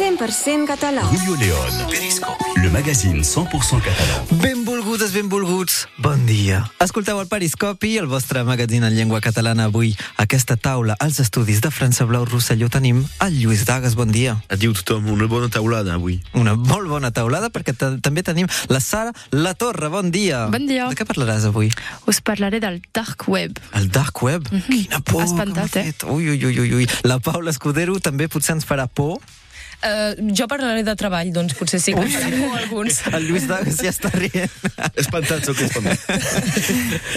100% català. Julio León, Periscopi, le magazine 100% català. Benvolgudes, benvolguts, bon dia. Escolteu el Periscopi, el vostre magazín en llengua catalana avui. A aquesta taula, als estudis de França Blau Rosselló, tenim el Lluís Dagas, bon dia. Adiu tothom, una bona taulada avui. Una molt bona taulada, perquè també tenim la Sara La Torre, bon dia. Bon dia. De què parlaràs avui? Us parlaré del dark web. El dark web? Mm -hmm. Quina por Espantat, que m'ha fet. Ui, ui, ui, ui. La Paula Escudero també potser ens farà por. Uh, jo parlaré de treball, doncs potser sí que en faré por alguns. El Lluís Dagas ja està rient. Espantat, sóc espantat.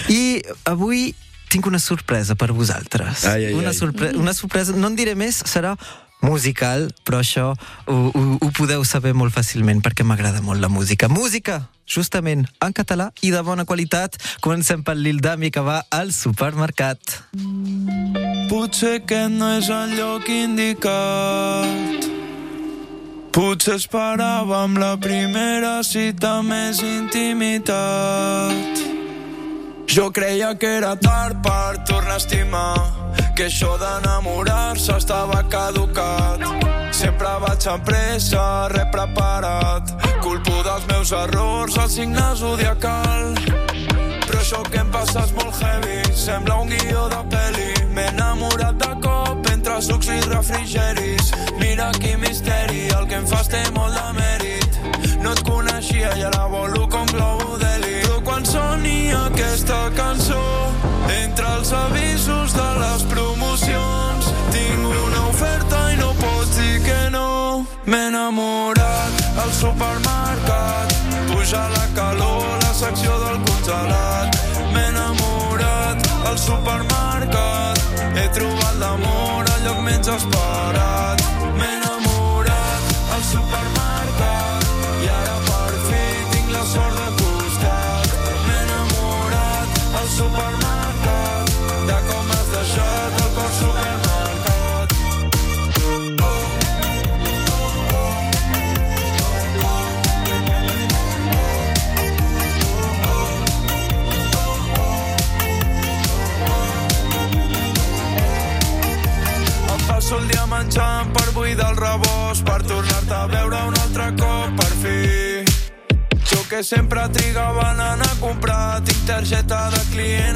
I avui tinc una sorpresa per vosaltres. Ai, ai, una, ai. sorpre una sorpresa, no en diré més, serà musical, però això ho, ho, ho podeu saber molt fàcilment perquè m'agrada molt la música. Música, justament, en català i de bona qualitat. Comencem per l'Ildami que va al supermercat. Potser aquest no és el lloc indicat. Potser esperàvem la primera cita més intimitat. Jo creia que era tard per tornar a estimar, que això d'enamorar-se estava caducat. Sempre vaig amb pressa, res preparat, culpo dels meus errors, el signe zodiacal. Però això que em passa és molt heavy, sembla un guió de pel·li. M'he enamorat de cop sucs i refrigeris. Mira quin misteri, el que em fas té molt de mèrit. No et coneixia i ara volo com globo d'heli. Però quan soni aquesta cançó, entre els avisos de les promocions, tinc una oferta i no pots dir que no. M'he enamorat al supermercat, puja la calor, la secció del congelat. M'he enamorat al supermercat, he trobat l'amor menys esperat. M'he enamorat al supermercat i ara per fi tinc la sort de costat. M'he enamorat al supermercat menjant per buidar el rebost, per tornar-te a veure un altre cop, per fi. Jo que sempre trigava en anar a comprar, tinc targeta de client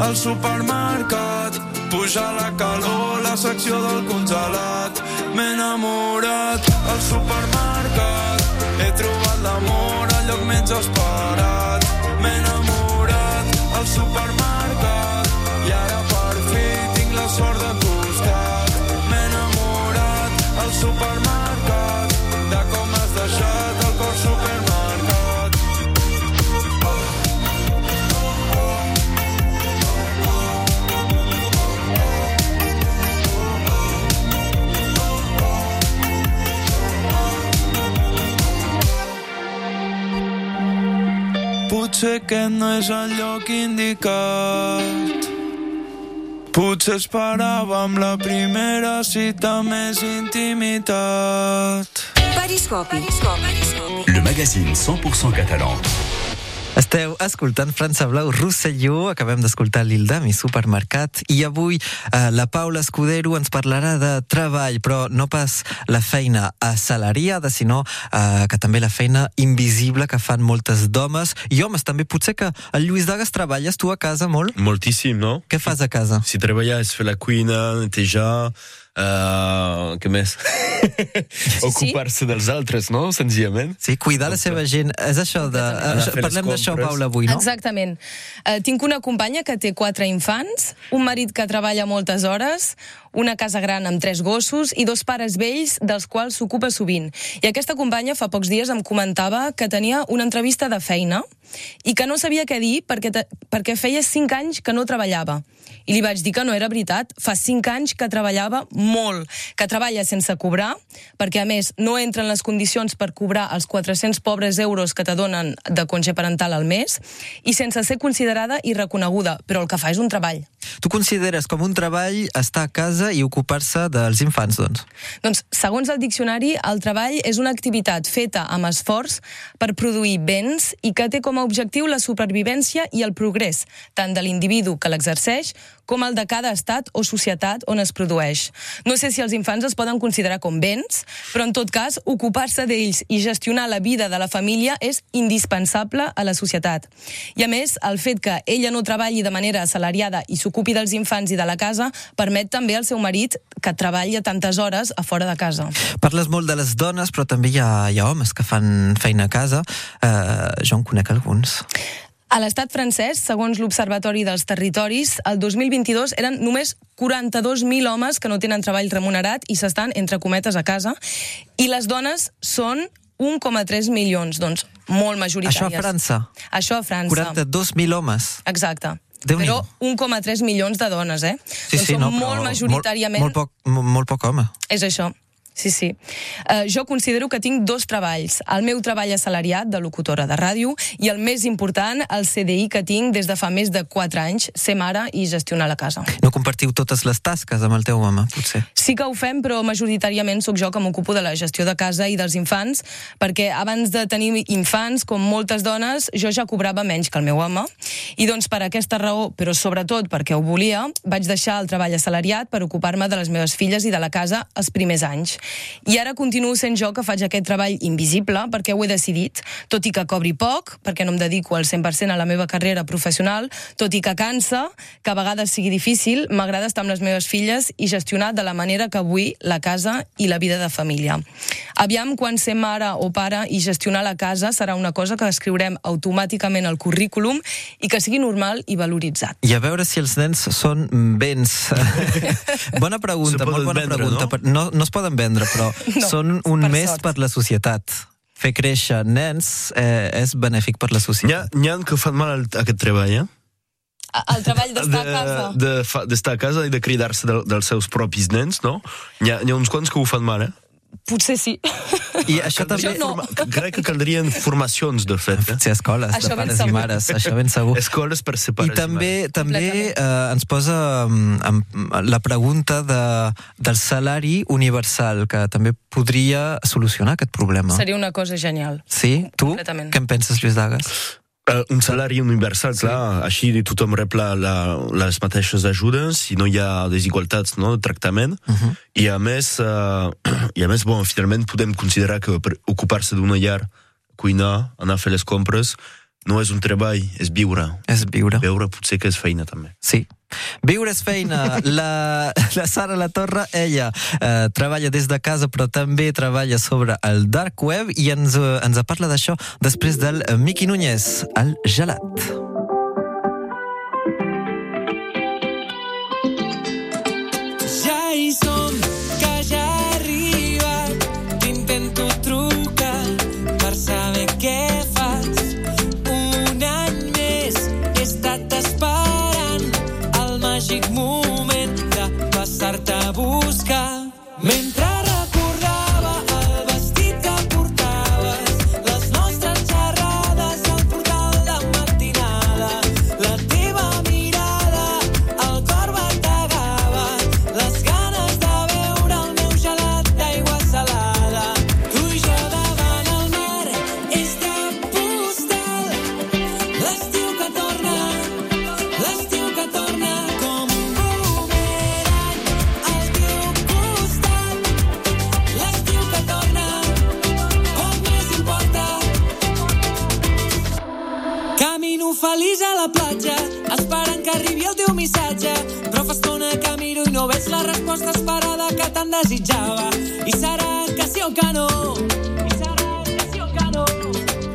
al supermercat, puja la calor, la secció del congelat. M'he enamorat al supermercat, he trobat l'amor al lloc menys esperat. M'he enamorat al supermercat i ara per fi tinc la sort de costat. M'he enamorat al supermercat Potser aquest no és el lloc indicat. Potser esperàvem la primera cita més intimitat. Periscopi. Le magazine 100% català. Esteu escoltant França Blau Rosselló, acabem d'escoltar l'Ildami Supermercat i avui eh, la Paula Escudero ens parlarà de treball, però no pas la feina assalariada, sinó eh, que també la feina invisible que fan moltes domes i homes també. Potser que el Lluís Dagas treballes tu a casa molt? Moltíssim, no? Què fas a casa? Si treballar és fer la cuina, netejar, uh, què més? Ocupar-se dels altres, no? Senzillament. Sí, cuidar la seva gent. És això de... Eh, les parlem d'això. Paula, avui, no? Exactament. Uh, tinc una companya que té quatre infants, un marit que treballa moltes hores, una casa gran amb tres gossos i dos pares vells dels quals s'ocupa sovint. I aquesta companya fa pocs dies em comentava que tenia una entrevista de feina i que no sabia què dir perquè, te, perquè feia cinc anys que no treballava. I li vaig dir que no era veritat. Fa cinc anys que treballava molt, que treballa sense cobrar, perquè a més no entren les condicions per cobrar els 400 pobres euros que te donen de congé parental al mes, i sense ser considerada i reconeguda, però el que fa és un treball. Tu consideres com un treball estar a casa i ocupar-se dels infants, doncs? Doncs, segons el diccionari, el treball és una activitat feta amb esforç per produir béns i que té com a objectiu la supervivència i el progrés, tant de l'individu que l'exerceix com el de cada estat o societat on es produeix. No sé si els infants es poden considerar com béns, però en tot cas, ocupar-se d'ells i gestionar la vida de la família és indispensable a la societat. I a més, el fet que ella no treballi de manera assalariada i s'ocupi dels infants i de la casa permet també al seu marit que treballi tantes hores a fora de casa. Parles molt de les dones, però també hi ha, hi ha homes que fan feina a casa. Uh, jo en conec alguns. A l'estat francès, segons l'Observatori dels Territoris, el 2022 eren només 42.000 homes que no tenen treball remunerat i s'estan, entre cometes, a casa, i les dones són 1,3 milions, doncs molt majoritàries. Això a França? Això a França. 42.000 homes? Exacte. déu Però 1,3 milions de dones, eh? Sí, doncs sí, són no, molt majoritàriament... Molt, molt, poc, molt poc home. És això. Sí, sí. Uh, jo considero que tinc dos treballs. El meu treball assalariat de locutora de ràdio i el més important, el CDI que tinc des de fa més de 4 anys, ser mare i gestionar la casa. No compartiu totes les tasques amb el teu home, potser? Sí que ho fem, però majoritàriament sóc jo que m'ocupo de la gestió de casa i dels infants, perquè abans de tenir infants, com moltes dones, jo ja cobrava menys que el meu home. I doncs per aquesta raó, però sobretot perquè ho volia, vaig deixar el treball assalariat per ocupar-me de les meves filles i de la casa els primers anys. I ara continuo sent jo que faig aquest treball invisible perquè ho he decidit, tot i que cobri poc, perquè no em dedico al 100% a la meva carrera professional, tot i que cansa, que a vegades sigui difícil, m'agrada estar amb les meves filles i gestionar de la manera que vull la casa i la vida de família. Aviam quan ser mare o pare i gestionar la casa serà una cosa que escriurem automàticament al currículum i que sigui normal i valoritzat. I a veure si els nens són béns. bona pregunta, molt bona vendre, pregunta. no? No, no es poden vendre, però No, són un per més sort. per la societat. Fer créixer nens eh, és benèfic per la ha, societat. n'hi ha que fan mal aquest treball, eh? El treball d'estar a casa. de, de, d'estar a casa i de cridar-se del, dels seus propis nens, no? N'hi ha, ha uns quants que ho fan mal, eh? Potser sí. I això també... Jo no. Crec que caldrien formacions, de fet, eh? Sí, escoles Això de pares i mares, això ben segur. Escoles per ser I pares també mares. també eh, ens posa amb la pregunta de, del salari universal, que també podria solucionar aquest problema. Seria una cosa genial. Sí? Tu? Què en penses, Lluís Dagas? Uh, un salari universal, sí. clar, així tothom rep la, la, les mateixes ajudes i no hi ha desigualtats no, de tractament. Uh -huh. I a més, uh, i a més bon, finalment podem considerar que per ocupar-se d'una llar, cuinar, anar a fer les compres, no és un treball, és viure. És viure. Veure potser que és feina, també. Sí. Viure és feina. La, la Sara La Torre, ella, eh, treballa des de casa, però també treballa sobre el dark web i ens, eh, ens parla d'això després del eh, Miqui Núñez, el gelat. Tant desitjava. I serà que sí o que no? I serà que sí o que no?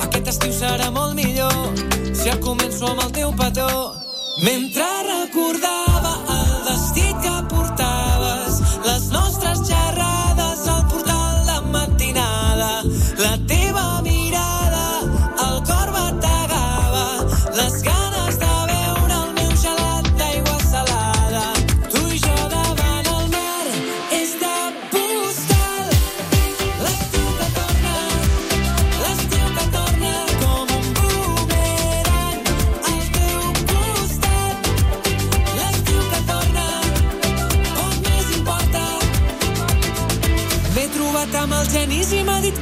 Aquest estiu serà molt millor si el començo amb el teu petó. Mentre recordava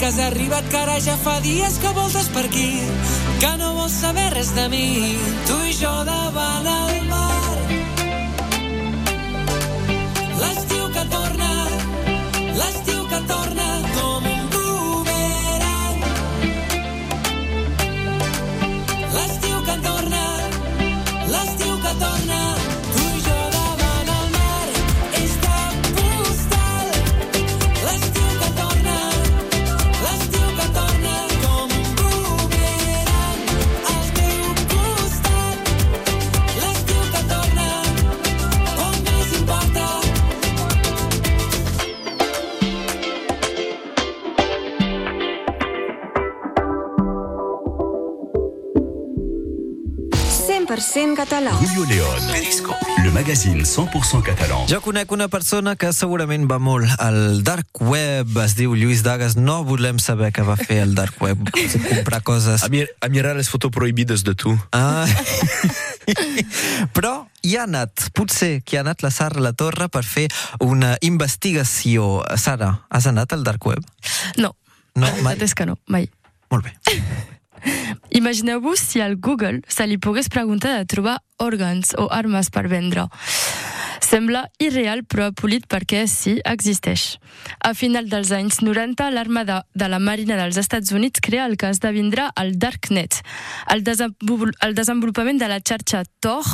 que has arribat, que ara ja fa dies que voltes per aquí, que no vols saber res de mi, tu i jo davant el català. Julio León, le magazine 100% catalan. Jo conec una persona que segurament va molt al dark web, es diu Lluís Dagas, no volem saber què va fer al dark web, comprar coses... A, mir a mirar les fotos prohibides de tu. Ah. Però hi ha anat, potser que ha anat la Sara La Torre per fer una investigació. Sara, has anat al dark web? No, No, la mai. és que no, mai. Molt bé. Imagineu-vos si al Google se li pogués preguntar de trobar òrgans o armes per vendre. Sembla irreal però polit perquè sí, existeix. A final dels anys 90, l'armada de la Marina dels Estats Units crea el que esdevindrà el Darknet, el, desenvol el desenvolupament de la xarxa Tor,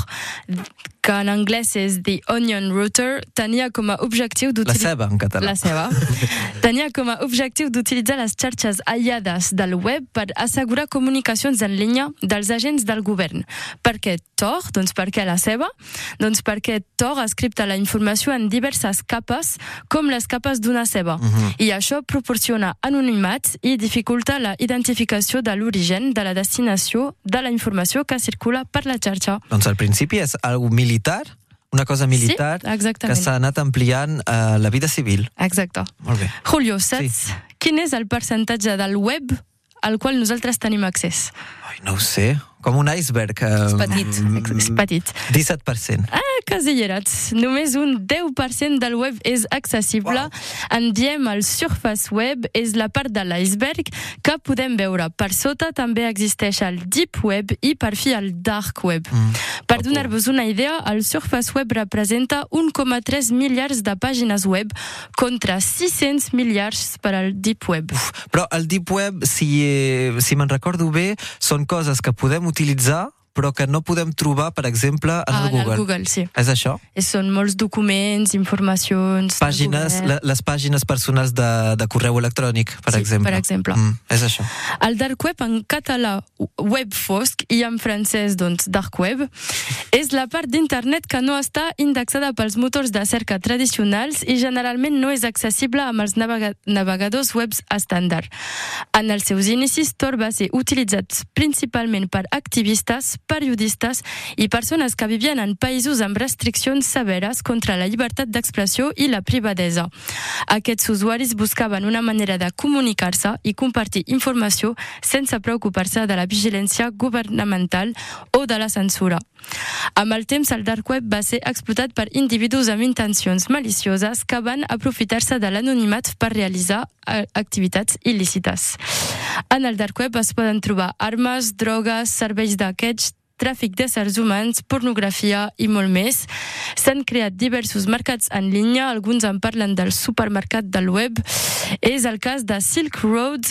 que en anglès és The Onion Router, tenia com a objectiu La d'utilitzar... ceba, en català. La seva. Tenia com a objectiu d'utilitzar les xarxes aïllades del web per assegurar comunicacions en línia dels agents del govern. Per què Tor? Doncs perquè la seva? Doncs perquè Tor escripta la informació en diverses capes, com les capes d'una ceba. I això proporciona anonimat i dificulta la identificació de l'origen, de la destinació, de la informació que circula per la xarxa. Doncs al principi és algo militar, una cosa militar Sí, que s'ha anat ampliant a la vida civil. Exacte. Molt bé. Julio, saps quin és el percentatge del web al qual nosaltres tenim accés? No ho sé, com un iceberg. És petit. És petit. 17%. Ah, quasi hi erats. Només un 10% del web és accessible. En diem el surface web, és la part de l'iceberg que podem veure. Per sota també existeix el deep web i per fi el dark web. Per donar-vos una idea, el surface web representa 1,3 miliards de pàgines web contra 600 miliards per al deep web. Però el Deep Web, si, eh, si me'n recordo bé, són coses que podem utilitzar però que no podem trobar, per exemple, en Ah, el Google. En el Google, sí. És això? I són molts documents, informacions... Pàgines, la, les pàgines personals de, de correu electrònic, per Sí, exemple. per exemple. Mm, és això. El dark web en català, web fosc, i en francès, doncs, dark web, és la part d'internet que no està indexada pels motors de cerca tradicionals i generalment no és accessible amb els navega navegadors webs estàndard. En els seus inicis, Tor va ser utilitzat principalment per activistes, periodistes i persones que vivien en països amb restriccions severes contra la llibertat d'expressió i la privadesa. Aquests usuaris buscaven una manera de comunicar-se i compartir informació sense preocupar-se de la vigilància governamental o de la censura. Amb el temps, el dark web va ser explotat per individus amb intencions malicioses que van aprofitar-se de l'anonimat per realitzar eh, activitats il·lícites. En el dark web es poden trobar armes, drogues, serveis d'aquests, tràfic d'éssers humans, pornografia i molt més. S'han creat diversos mercats en línia, alguns en parlen del supermercat del web. És el cas de Silk Road,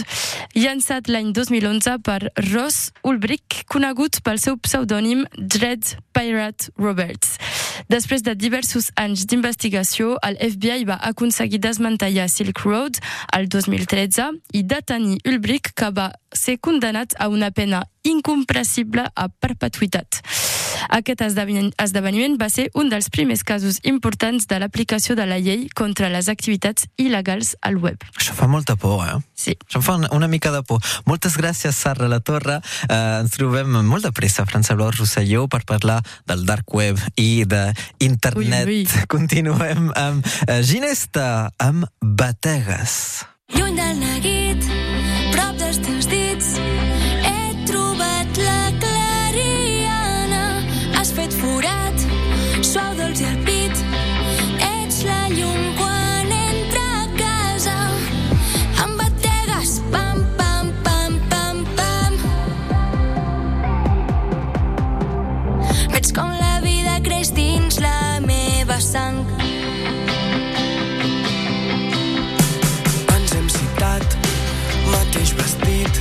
llançat l'any 2011 per Ross Ulbricht, conegut pel seu pseudònim Dread Pirate Roberts. Després de diversos anys d'investigació, el FBI va aconseguir desmantellar Silk Road el 2013 i detenir Ulbricht, que va ser condemnat a una pena incompressible a perpetuïtat. Aquest esdeveniment, esdeveniment va ser un dels primers casos importants de l'aplicació de la llei contra les activitats il·legals al web. Això fa molta por, eh? Sí. Això em fa una, una mica de por. Moltes gràcies, Sara La Torre. Eh, ens trobem molt de pressa a França Blau Rosselló per parlar del dark web i d'internet. Ui, ui. Continuem amb eh, Ginesta, amb Bategues. Lluny del neguit, prop dels teus dits, meva sang. Ens hem citat, mateix vestit,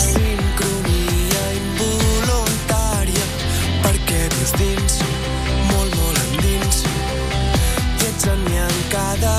sincronia involuntària, perquè vius dins, molt, molt endins, i ets en mi en cada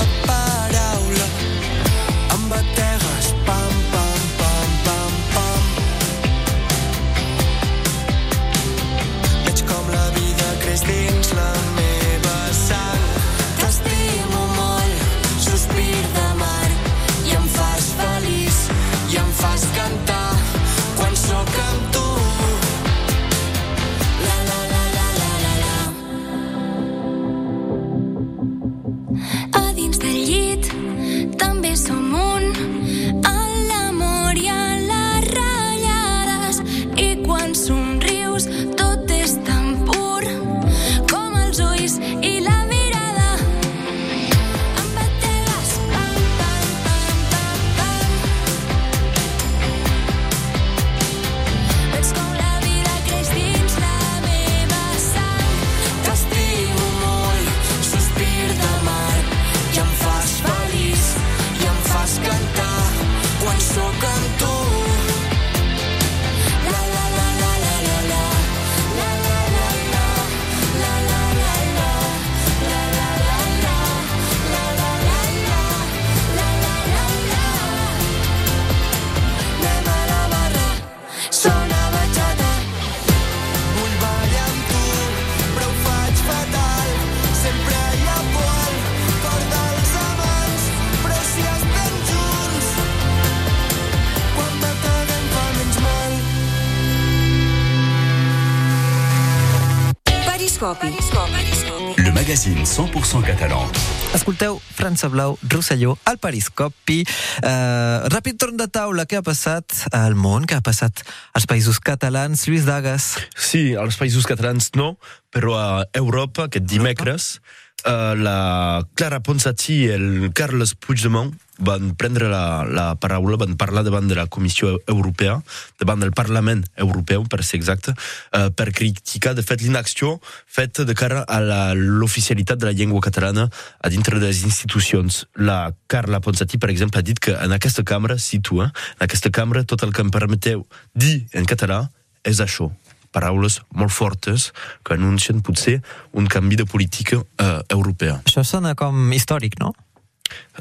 Periscopi. Le magazine 100% catalan. Escolteu França Blau, Rosselló, al Periscopi. Uh, ràpid torn de taula. Què ha passat al món? Què ha passat als països catalans? Lluís Dagas. Sí, als països catalans no, però a Europa, aquest dimecres, eh, la Clara Ponsatí i el Carles Puigdemont van prendre la, la paraula, van parlar davant de la Comissió Europea, davant del Parlament Europeu, per ser exacte, eh, per criticar, de fet, l'inacció feta de cara a l'oficialitat de la llengua catalana a dintre de les institucions. La Carla Ponsatí, per exemple, ha dit que en aquesta cambra, si tu, eh, en aquesta cambra, tot el que em permeteu dir en català és això paraules molt fortes que anuncien potser un canvi de política eh, europea. Això sona com històric, no?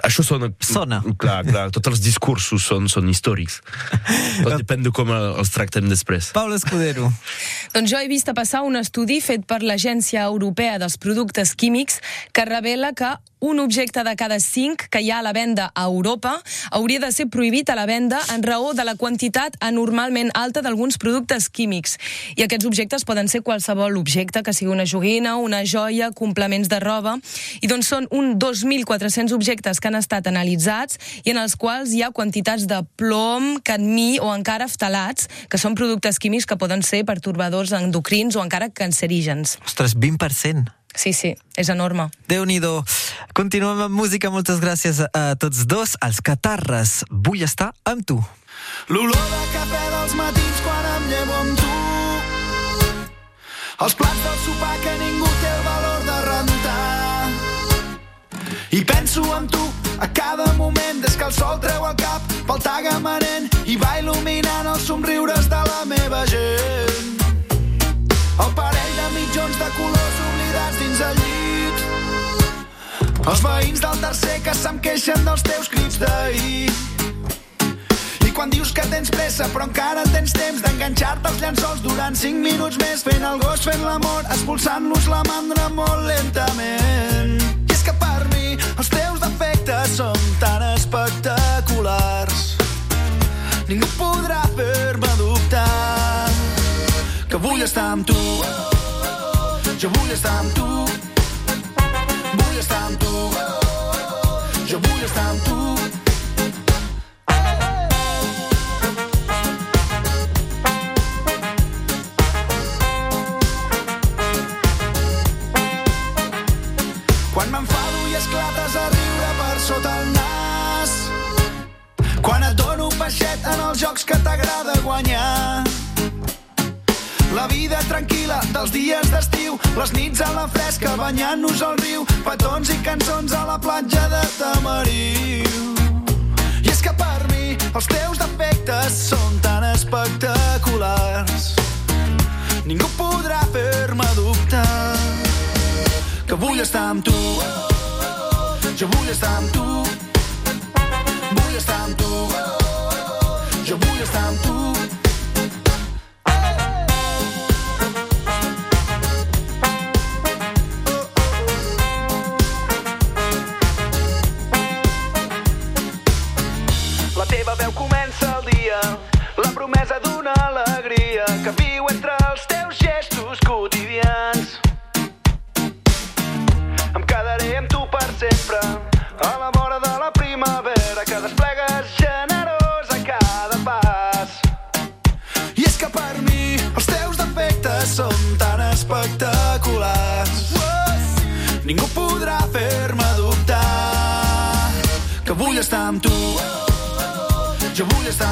Això sona... Sona. Clar, clar, tots els discursos són, són històrics. Tot depèn de com els tractem després. Paula Escudero. Doncs jo he vist a passar un estudi fet per l'Agència Europea dels Productes Químics que revela que un objecte de cada cinc que hi ha a la venda a Europa hauria de ser prohibit a la venda en raó de la quantitat anormalment alta d'alguns productes químics. I aquests objectes poden ser qualsevol objecte, que sigui una joguina, una joia, complements de roba... I doncs són un 2.400 objectes que han estat analitzats i en els quals hi ha quantitats de plom, cadmí o encara ftalats, que són productes químics que poden ser pertorbadors endocrins o encara cancerígens. Ostres, 20%. Sí, sí, és enorme. déu nhi Continuem amb música. Moltes gràcies a tots dos. Els catarres. Vull estar amb tu. L'olor de cafè dels matins quan em llevo amb tu. Els plats del sopar que ningú té el valor de rentar. I penso en tu a cada moment des que el sol treu el cap pel tagamanent i va il·luminant els somriures de la meva Els veïns del tercer que se'm queixen dels teus crits d'ahir. I quan dius que tens pressa, però encara tens temps d'enganxar-te als llençols durant 5 minuts més, fent el gos, fent l'amor, expulsant-los la mandra molt lentament. I és que per mi els teus defectes són tan espectaculars Ningú podrà fer-me dubtar que vull estar amb tu. Jo vull estar amb tu. Estar amb tu. Jo vull estar amb tu. Quan m'enfado i esclates a riure per sota el nas. Quan et dono peixet en els jocs que t'agrada guanyar. Dels dies d'estiu, les nits a la fresca banyant-nos al riu, petons i cançons a la platja de Tamariu. I és que per mi els teus defectes són tan espectaculars. Ningú podrà fer-me dubtar que vull estar amb tu. Jo vull estar amb tu. Vull estar amb tu. Jo vull estar amb tu. Jo vull estar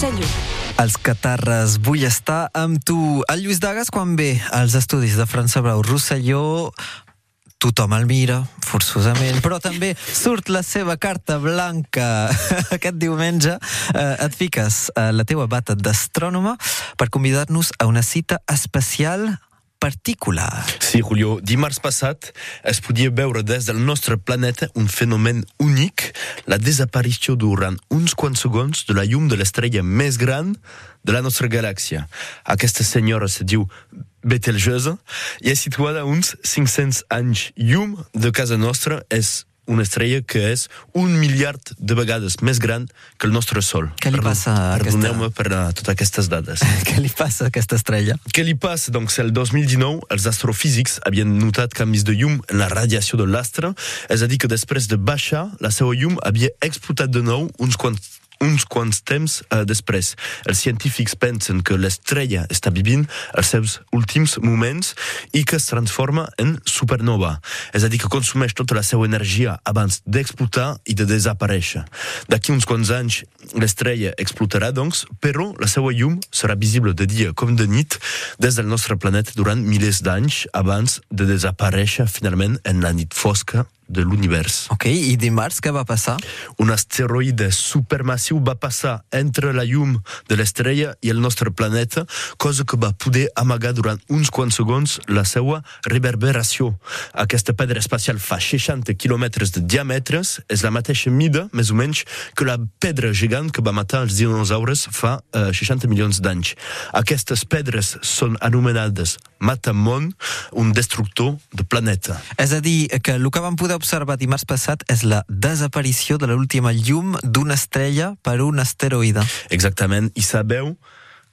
Rosselló. Els catarres, vull estar amb tu. El Lluís Dagas, quan ve als estudis de França Brau Rosselló, tothom el mira, forçosament, però també surt la seva carta blanca. Aquest diumenge eh, et fiques eh, la teua bata d'astrònoma per convidar-nos a una cita especial particular. Sí, Julio, dimarts passat es podia veure des del nostre planeta un fenomen únic, la desaparició durant uns quants segons de la llum de l'estrella més gran de la nostra galàxia. Aquesta senyora se diu Betelgeuse i és situada a uns 500 anys llum de casa nostra, és una estrella que és un miliard de vegades més gran que el nostre Sol. Què li passa a aquesta- Perdoneu-me per uh, totes aquestes dades. Què li passa a aquesta estrella? Què li passa? Doncs el 2019, els astrofísics havien notat canvis de llum en la radiació de l'astre, és a dir, que després de baixar, la seva llum havia explotat de nou uns quants uns quants temps uh, després. Els científics pensen que l'estrella està vivint els seus últims moments i que es transforma en supernova. És a dir, que consumeix tota la seva energia abans d'explotar i de desaparèixer. D'aquí uns quants anys l'estrella explotarà, doncs, però la seva llum serà visible de dia com de nit des del nostre planeta durant milers d'anys abans de desaparèixer finalment en la nit fosca de l'univers. Ok, i dimarts què va passar? Un asteroide supermassiu va passar entre la llum de l'estrella i el nostre planeta, cosa que va poder amagar durant uns quants segons la seva reverberació. Aquesta pedra espacial fa 60 quilòmetres de diàmetres, és la mateixa mida, més o menys, que la pedra gegant que va matar els dinosaures fa eh, 60 milions d'anys. Aquestes pedres són anomenades Matamon, un destructor de planeta. És a dir, que el que vam poder observar dimarts passat és la desaparició de l'última llum d'una estrella per un asteroide. Exactament, i sabeu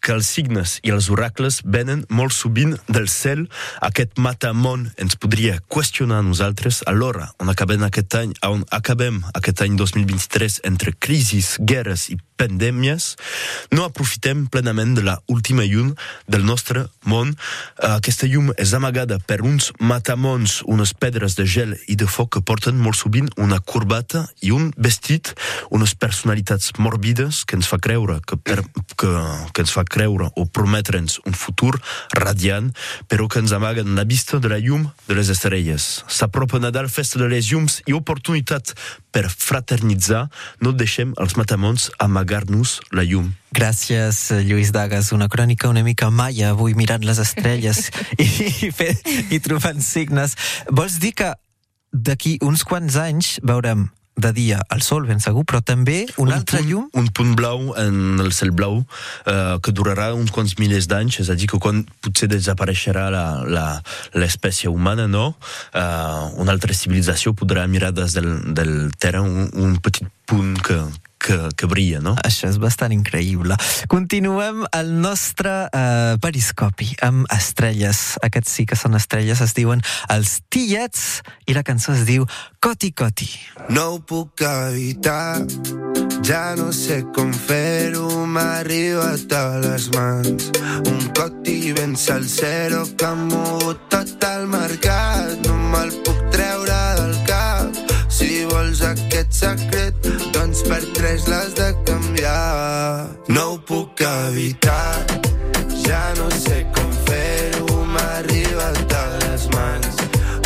que els signes i els oracles venen molt sovint del cel. Aquest matamon ens podria qüestionar a nosaltres alhora on acabem aquest any, on acabem aquest any 2023 entre crisis, guerres i pandèmies, no aprofitem plenament de la última llum del nostre món. Uh, aquesta llum és amagada per uns matamons, unes pedres de gel i de foc que porten molt sovint una corbata i un vestit, unes personalitats morbides que ens fa creure que, per, que, que ens fa creure o prometre'ns un futur radiant, però que ens amaguen la vista de la llum de les estrelles. S'apropa Nadal, festa de les llums i oportunitat per fraternitzar, no deixem els matamons amagar-nos la llum. Gràcies, Lluís Dagas. Una crònica una mica maia, avui mirant les estrelles i, fe, i trobant signes. Vols dir que d'aquí uns quants anys veurem de dia el sol, ben segur, però també un, un altre punt, llum? Un punt blau en el cel blau eh, que durarà uns quants milers d'anys, és a dir, que quan potser desapareixerà la- la- l'espècie humana, no? Eh, una altra civilització podrà mirar des del, del terra un, un petit punt que, que, que brilla, no? Això és bastant increïble. Continuem el nostre uh, periscopi amb estrelles. Aquests sí que són estrelles, es diuen els Tillets i la cançó es diu Coti Coti. No ho puc evitar, ja no sé com fer-ho, m'ha arribat a les mans. Un coti ben salsero que ha mogut tot el mercat, no me'l puc treure del aquest secret, doncs per tres l'has de canviar. No ho puc evitar, ja no sé com fer-ho, m'ha arribat a les mans.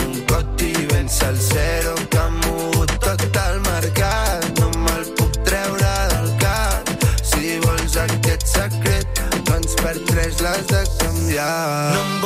Un coti ben salsero que ha mogut tot el mercat. No me'l puc treure del cap. Si vols aquest secret, doncs per tres l'has de canviar. No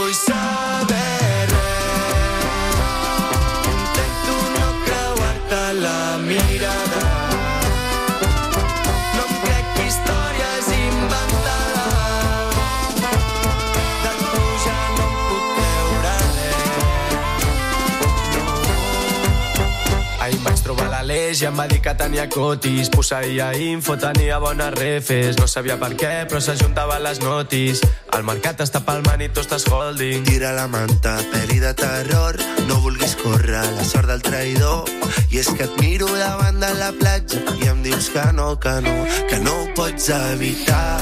l'Aleix i em va dir que tenia cotis. Posseïa info, tenia bones refes. No sabia per què, però s'ajuntaven les notis. El mercat està palmant i tu estàs holding. Tira la manta, pel·li de terror, no vulguis córrer la sort del traïdor. I és que et miro davant de la platja i em dius que no, que no, que no ho pots evitar.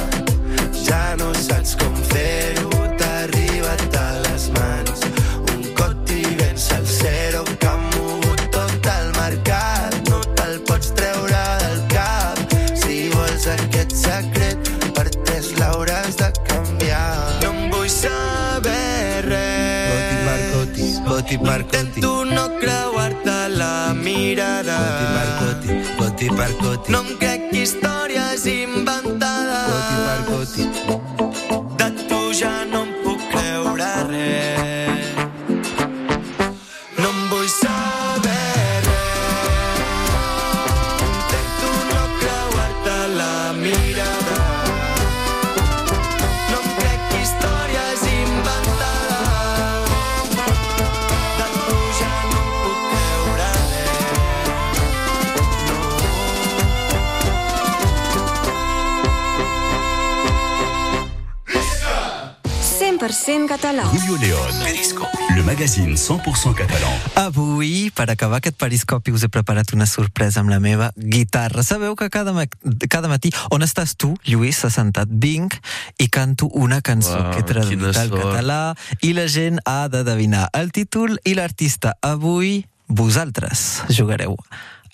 Ja no saps com fer-ho, coti, coti per coti. Intento no creuar-te la mirada. Coti per coti, coti per coti. No em crec històries inventades. Coti per coti. De tu ja no 100% català. Julio León. Periscope. Le magazine 100% catalan. Avui, per acabar aquest periscopi, us he preparat una sorpresa amb la meva guitarra. Sabeu que cada, ma cada matí, on estàs tu, Lluís, s'ha sentat, vinc i canto una cançó Uau, que he traduït al català i la gent ha d'endevinar el títol i l'artista. Avui, vosaltres jugareu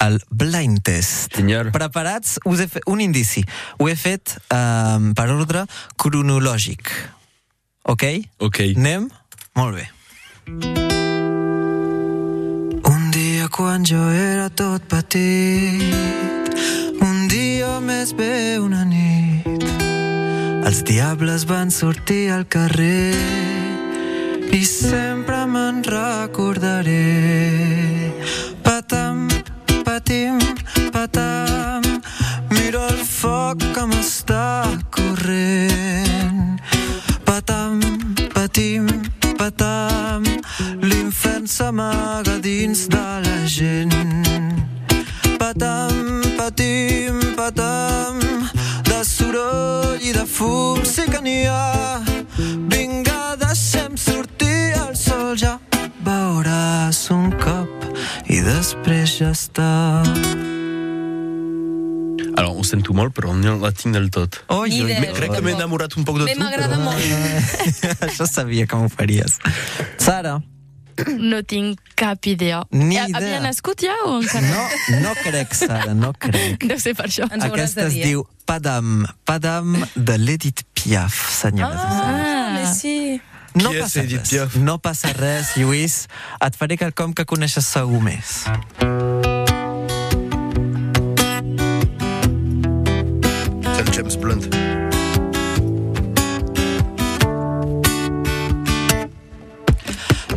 el blind test. Senyor. Preparats? Us he fet un indici. Ho he fet um, per ordre cronològic. Ok? Ok. Anem? Molt bé. Un dia quan jo era tot petit, un dia més bé una nit, els diables van sortir al carrer i sempre me'n recordaré. Patam, patim, patam, mira el foc que m'està corrent. Patam, patim, patam, l'infern s'amaga dins de la gent. Patam, patim, patam, de soroll i de fum sí que n'hi ha. Vinga, deixem sortir el sol, ja veuràs un cop i després ja està. Alors, ho sento molt, però no la tinc del tot. Oi, idea. oi. Crec que m'he enamorat un poc de tu, m'agrada però... molt. Això sabia que m'ho faries. Sara, No tinc cap idea. Ni idea. Havia nascut ja o encara? no, no crec, Sara, no crec. Deu ser per això. Ens ho Aquesta es diu Padam, Padam de l'Edith Piaf, senyores i senyors. Ah, mais sí. No Qui passa res, no passa res, Lluís. Et faré quelcom que coneixes segur més. C'est James Blunt.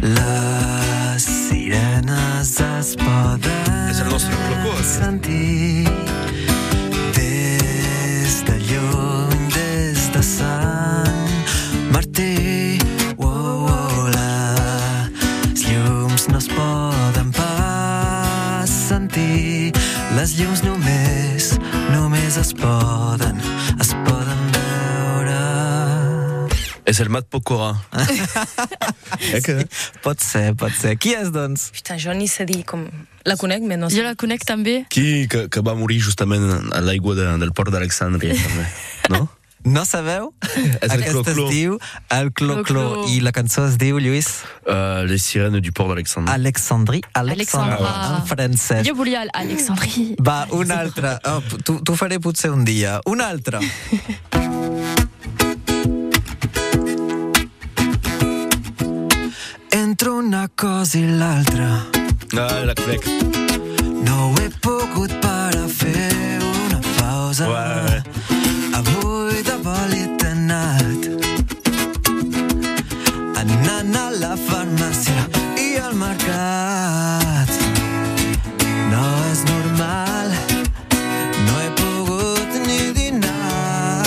Les sirenes es el nostre Clocó, aquest. sentir des de lluny, des de Sant Martí. Oh, oh, les llums no es poden pas sentir. Les llums només es poden, es poden veure. És el Mat Pokora. eh que... Pot ser, pot ser. Qui és, doncs? Puta, jo ni sé dir com... La conec, mais no sé. Jo la conec també. Qui que, que va morir justament a l'aigua de, del port d'Alexandria, també. No? No sabeu? És el Aquesta Clo-Clo? es diu El Clo-Clo. I la cançó es diu, Lluís? Uh, les sirènes du port d'Alexandria. Alexandrie. Alexandra. Alexandra. En francès. Jo volia Alexandrie. Va, una altra. Oh, T'ho t'ho faré potser un dia. Una altra. Entre una cosa i l'altra Ah, la conec. no ho he pogut parar a fer una pausa. Ouais. Avui de vol he anat anant a la farmàcia i al mercat. No és normal, no he pogut ni dinar.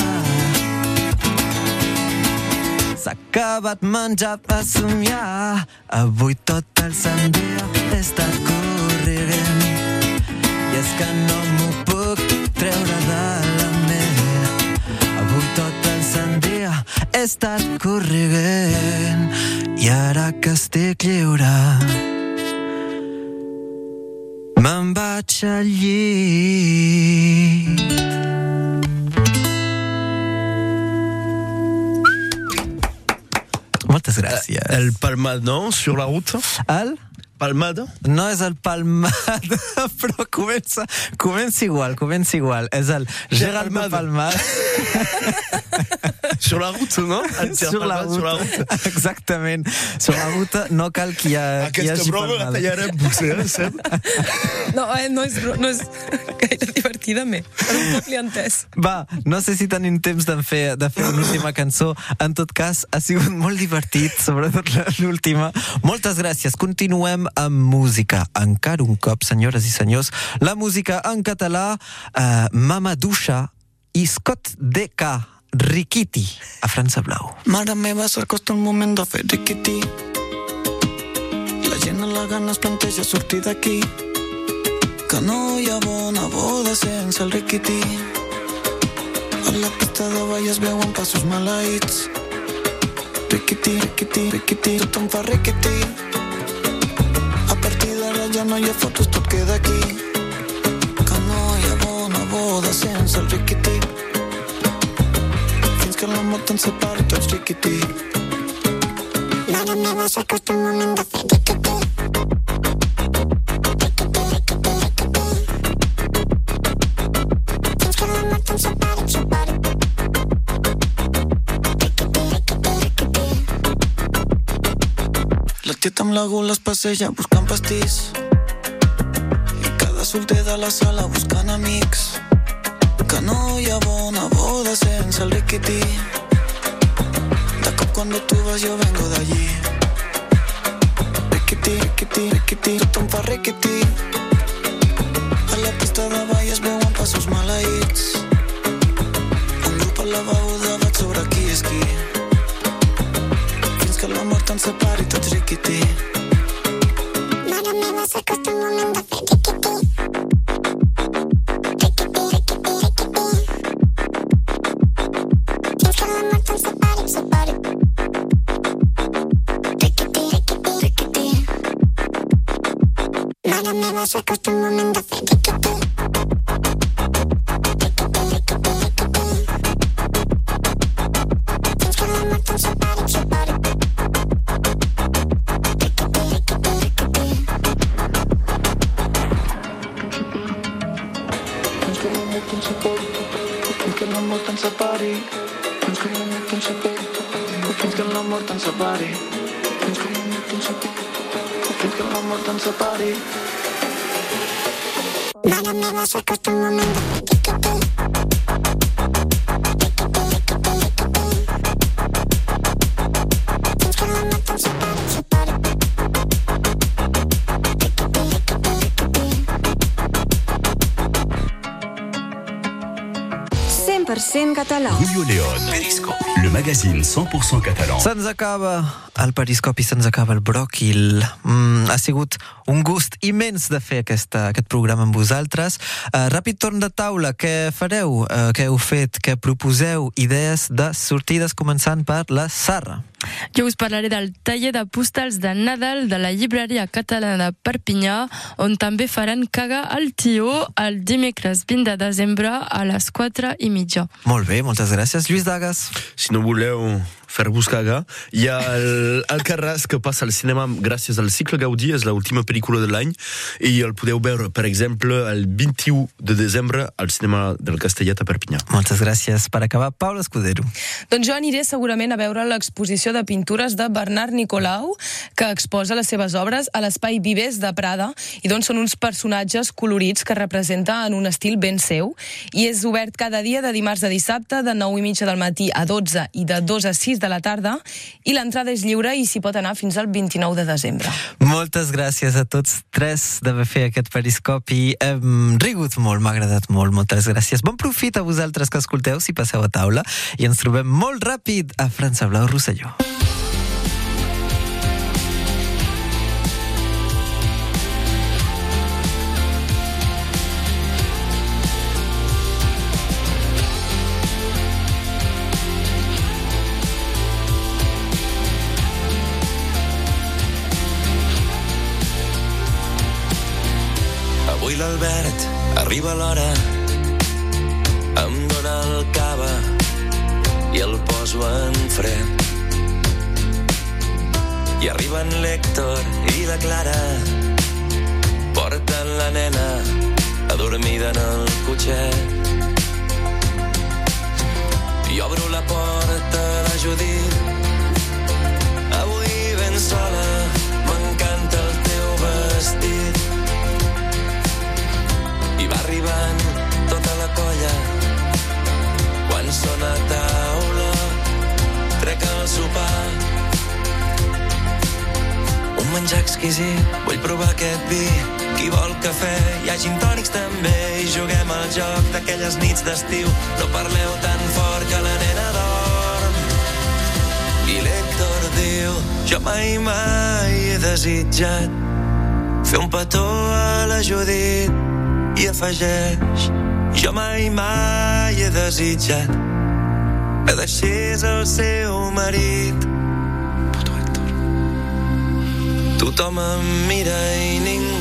S'ha acabat menjar per somiar. Avui tot el sant dia he estat corrent. I és que no m'ho puc he estat corrent. I ara que estic lliure, me'n vaig al llit. Moltes gràcies. El Palmade, non? Sur la route? El? Palmade? No és el Palmad, però comença, comença igual, comença igual. És el Gerald Palmade. Palmad. Sur la route, no? Sur la Palmade, sur la route. ruta. Exactament. Sur la ruta no cal que hi, ha, que hi Aquesta hagi broma la palmada. tallarem, potser, eh, Seb? No, eh, no, és, no és gaire divertida, me. Però un poc li entès. Va, no sé si tenim temps de fer, de fer una última cançó. En tot cas, ha sigut molt divertit, sobretot la- l'última. Moltes gràcies. Continuem amb música. Encara un cop, senyores i senyors, la música en català, eh, Mama Dusha i Scott D.K. Riquiti, a França Blau. Mare meva, s'acosta el moment de fer riquití. La gent a la gana es planteja sortir d'aquí. Que no hi ha bona boda sense el riquití. A la pista de ball es veuen passos maleïts. Riquití, riquití, riquití, tothom fa d'ara ja no hi ha fotos, tot queda aquí. Que no hi ha bona boda sense el riquití. Fins que la mort ens separi tots riquití. Mare meva, s'acosta el moment de fer riquití. Tieta amb la gula es passeja buscant pastís solter de la sala buscant amics que no hi ha bona boda sense el riquití de cop cuando tú vas yo vengo de allí. Riquití, riquití, riquití tothom fa riquití a la pista de ball es veuen passos maleïts un grup a la beguda vaig sobre qui és qui fins que la mort ens separi tots riquití Mare meva, s'acosta el moment de fer magazine 100% catalan. Se'ns el periscopi, se'ns acaba el bròquil. Mm, ha sigut un gust immens de fer aquesta, aquest programa amb vosaltres. Uh, ràpid torn de taula, què fareu? Uh, què heu fet? Què proposeu? Idees de sortides començant per la Sarra. Jo us parlaré del taller de postals de Nadal de la llibreria catalana de Perpinyà, on també faran caga al tió el dimecres 20 de desembre a les 4 i mitja. Molt bé, moltes gràcies. Lluís Dagas. Si no voleu fer-vos cagar, hi ha el Alcarràs que passa al cinema gràcies al cicle Gaudí, és l'última pel·lícula de l'any, i el podeu veure, per exemple, el 21 de desembre al cinema del Castellet a Perpinyà. Moltes gràcies. Per acabar, Paula Escudero. Doncs jo aniré segurament a veure l'exposició de pintures de Bernard Nicolau, que exposa les seves obres a l'espai Vives de Prada, i doncs són uns personatges colorits que representa en un estil ben seu, i és obert cada dia de dimarts a dissabte, de 9 i mitja del matí a 12 i de 2 a 6 de la tarda, i l'entrada és lliure i s'hi pot anar fins al 29 de desembre. Moltes gràcies a tots tres d'haver fet aquest periscopi. Hem rigut molt, m'ha agradat molt. Moltes gràcies. Bon profit a vosaltres que escolteu si passeu a taula i ens trobem molt ràpid a França Blau Rosselló. Arriba l'hora, em dóna el cava i el poso en fred. I arriben l'Héctor i la Clara, porten la nena adormida en el cotxet. I obro la porta la Judit, avui ben sola, colla. Quan sona taula trec el sopar. Un menjar exquisit vull provar aquest vi. Qui vol cafè hi ha gin tònics també. I juguem al joc d'aquelles nits d'estiu. No parleu tan fort que la nena dorm. I l'Héctor diu jo mai mai he desitjat fer un petó a la Judit i afegeix jo mai mai he desitjat que deixés el seu marit. Puto Héctor. Tothom em mira i ningú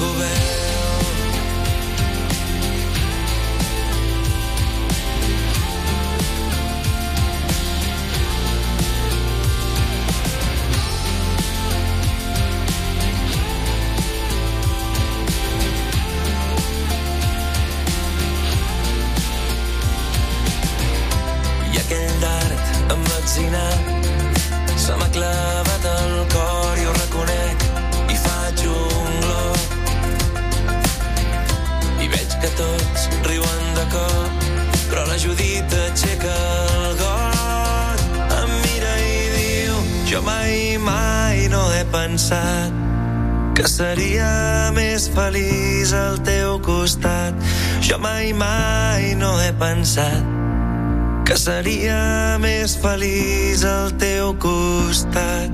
seria més feliç al teu costat.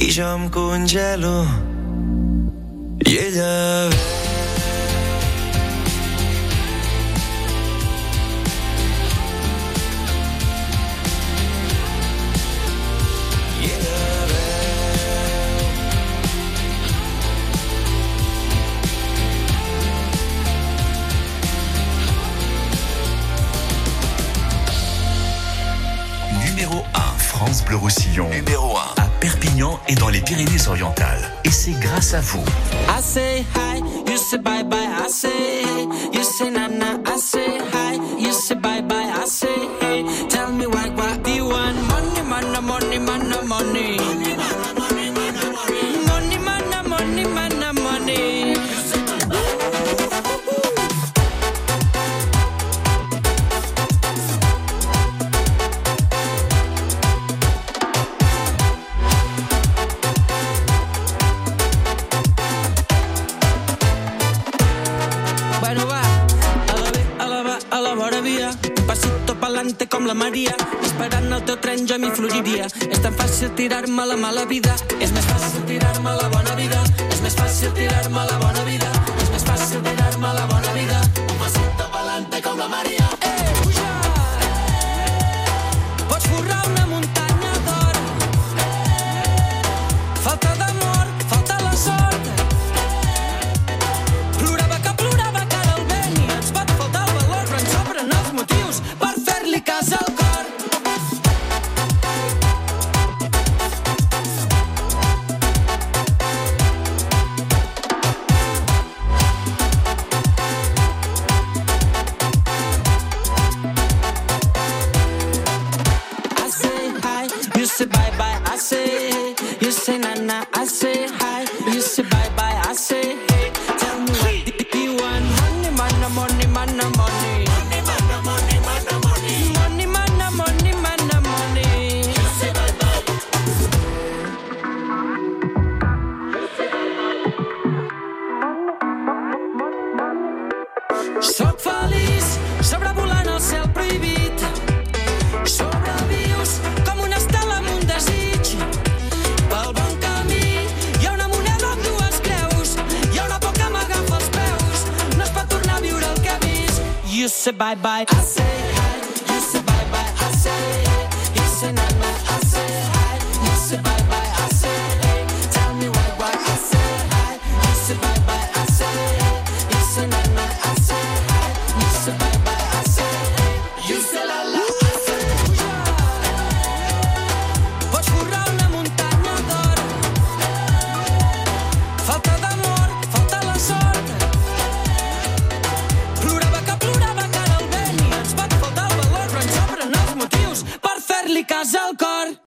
I jo em congelo I say hi, you say bye bye, I say hey, you say nana, I say mala, mala vida. say na na, I say hi.